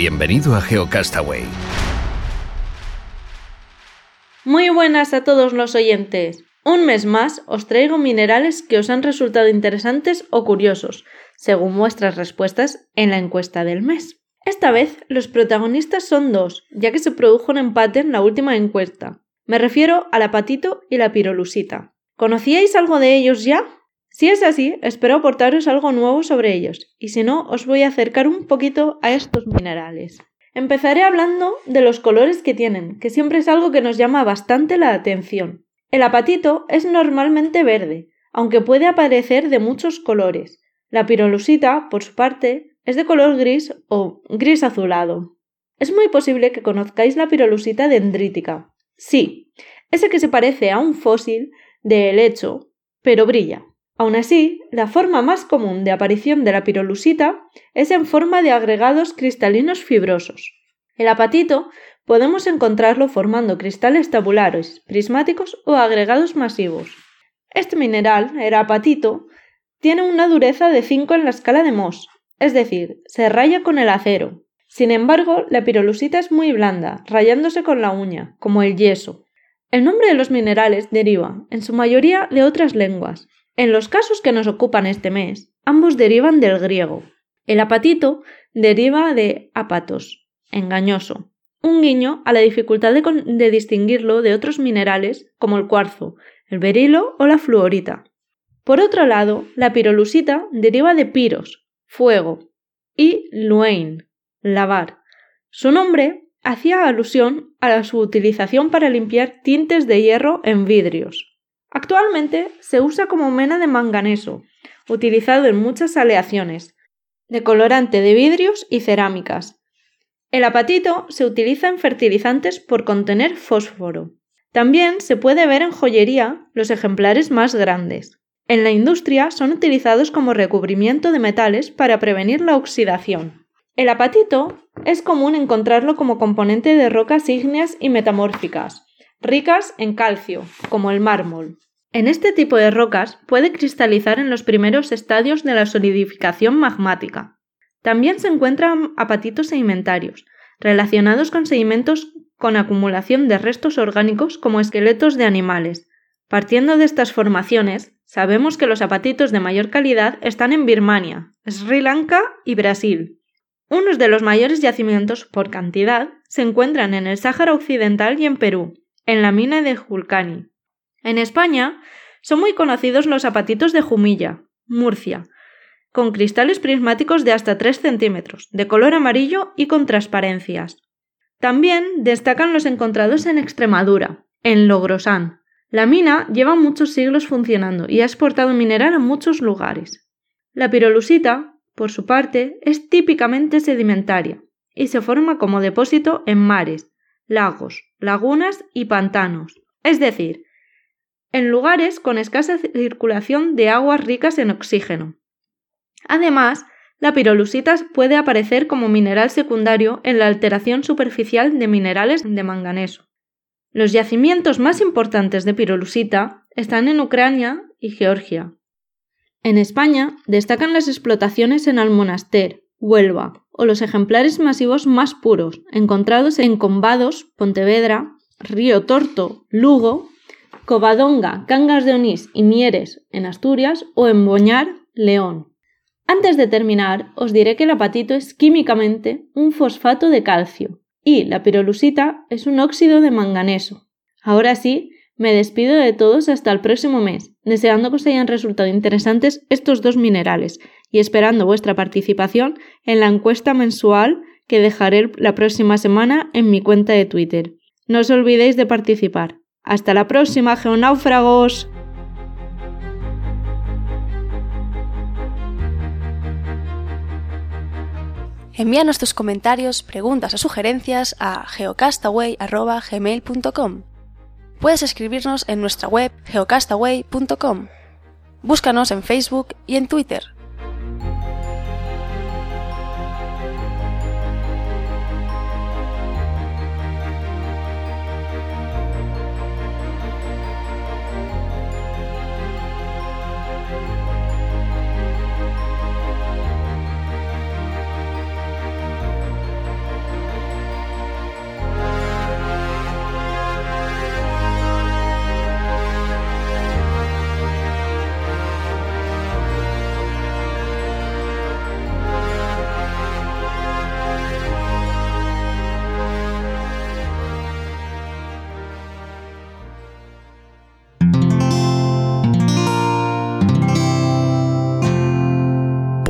Bienvenido a GeoCastaway. Muy buenas a todos los oyentes. Un mes más os traigo minerales que os han resultado interesantes o curiosos, según vuestras respuestas en la encuesta del mes. Esta vez los protagonistas son dos, ya que se produjo un empate en la última encuesta. Me refiero a la patito y la pirolusita. ¿Conocíais algo de ellos ya? Si es así, espero aportaros algo nuevo sobre ellos, y si no, os voy a acercar un poquito a estos minerales. Empezaré hablando de los colores que tienen, que siempre es algo que nos llama bastante la atención. El apatito es normalmente verde, aunque puede aparecer de muchos colores. La pirolusita, por su parte, es de color gris o gris azulado. Es muy posible que conozcáis la pirolusita dendrítica. Sí, ese que se parece a un fósil de helecho, pero brilla. Aún así, la forma más común de aparición de la pirolusita es en forma de agregados cristalinos fibrosos. El apatito podemos encontrarlo formando cristales tabulares, prismáticos o agregados masivos. Este mineral, el apatito, tiene una dureza de 5 en la escala de Mohs, es decir, se raya con el acero. Sin embargo, la pirolusita es muy blanda, rayándose con la uña, como el yeso. El nombre de los minerales deriva, en su mayoría, de otras lenguas, en los casos que nos ocupan este mes, ambos derivan del griego. El apatito deriva de apatos, engañoso, un guiño a la dificultad de, distinguirlo de otros minerales como el cuarzo, el berilo o la fluorita. Por otro lado, la pirolusita deriva de piros, fuego, y luein, lavar. Su nombre hacía alusión a su utilización para limpiar tintes de hierro en vidrios. Actualmente se usa como mena de manganeso, utilizado en muchas aleaciones, de colorante de vidrios y cerámicas. El apatito se utiliza en fertilizantes por contener fósforo. También se puede ver en joyería los ejemplares más grandes. En la industria son utilizados como recubrimiento de metales para prevenir la oxidación. El apatito es común encontrarlo como componente de rocas ígneas y metamórficas, ricas en calcio, como el mármol. En este tipo de rocas puede cristalizar en los primeros estadios de la solidificación magmática. También se encuentran apatitos sedimentarios, relacionados con sedimentos con acumulación de restos orgánicos como esqueletos de animales. Partiendo de estas formaciones, sabemos que los apatitos de mayor calidad están en Birmania, Sri Lanka y Brasil. Unos de los mayores yacimientos por cantidad se encuentran en el Sáhara Occidental y en Perú, en la mina de Julcani. En España son muy conocidos los apatitos de Jumilla, Murcia, con cristales prismáticos de hasta 3 centímetros, de color amarillo y con transparencias. También destacan los encontrados en Extremadura, en Logrosán. La mina lleva muchos siglos funcionando y ha exportado mineral a muchos lugares. La pirolusita, por su parte, es típicamente sedimentaria y se forma como depósito en mares, lagos, lagunas y pantanos, es decir, en lugares con escasa circulación de aguas ricas en oxígeno. Además, la pirolusita puede aparecer como mineral secundario en la alteración superficial de minerales de manganeso. Los yacimientos más importantes de pirolusita están en Ucrania y Georgia. En España destacan las explotaciones en Almonaster, Huelva o los ejemplares masivos más puros, encontrados en Combados, Pontevedra, Río Torto, Lugo, Covadonga, Cangas de Onís y Mieres en Asturias o en Boñar, León. Antes de terminar, os diré que el apatito es químicamente un fosfato de calcio y la pirolusita es un óxido de manganeso. Ahora sí, me despido de todos hasta el próximo mes, deseando que os hayan resultado interesantes estos dos minerales y esperando vuestra participación en la encuesta mensual que dejaré la próxima semana en mi cuenta de Twitter. No os olvidéis de participar. Hasta la próxima, geonáufragos. Envíanos tus comentarios, preguntas o sugerencias a geocastaway.gmail.com. Puedes escribirnos en nuestra web geocastaway.com. Búscanos en Facebook y en Twitter